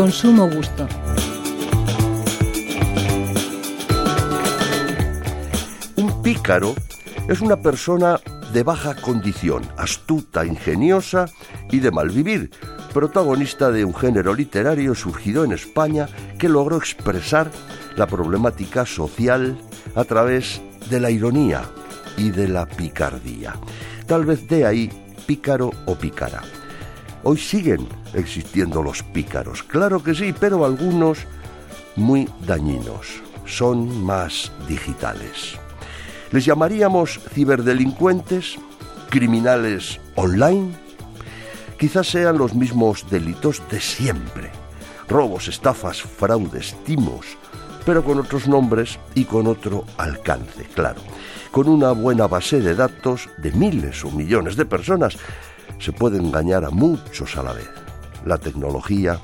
con sumo gusto. Un pícaro es una persona de baja condición, astuta, ingeniosa y de mal vivir, protagonista de un género literario surgido en España que logró expresar la problemática social a través de la ironía y de la picardía. Tal vez de ahí pícaro o pícara. Hoy siguen existiendo los pícaros, claro que sí, pero algunos muy dañinos, son más digitales. Les llamaríamos ciberdelincuentes, criminales online, quizás sean los mismos delitos de siempre. Robos, estafas, fraudes, timos, pero con otros nombres y con otro alcance, claro. Con una buena base de datos de miles o millones de personas se puede engañar a muchos a la vez. La tecnología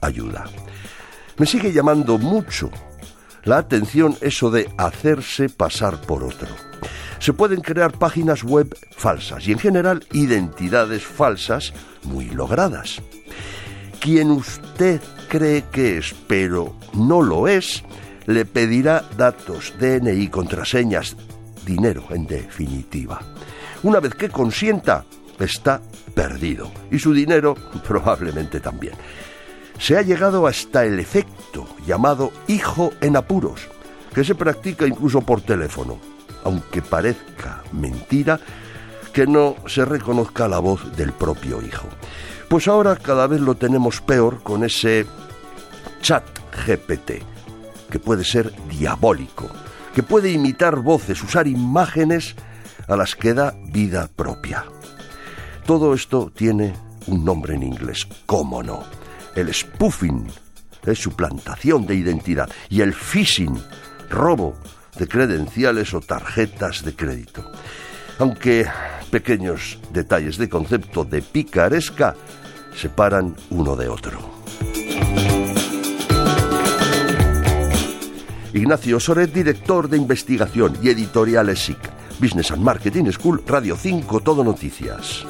ayuda. Me sigue llamando mucho la atención eso de hacerse pasar por otro. Se pueden crear páginas web falsas y en general identidades falsas muy logradas. Quien usted cree que es, pero no lo es, le pedirá datos, DNI, contraseñas, dinero en definitiva. Una vez que consienta, está perdido y su dinero probablemente también. Se ha llegado hasta el efecto llamado hijo en apuros, que se practica incluso por teléfono, aunque parezca mentira que no se reconozca la voz del propio hijo. Pues ahora cada vez lo tenemos peor con ese chat GPT, que puede ser diabólico, que puede imitar voces, usar imágenes a las que da vida propia. Todo esto tiene un nombre en inglés, ¿cómo no? El spoofing es suplantación de identidad y el phishing, robo de credenciales o tarjetas de crédito. Aunque pequeños detalles de concepto de picaresca separan uno de otro. Ignacio Soret, director de investigación y editorial ESIC, Business and Marketing School, Radio 5, Todo Noticias.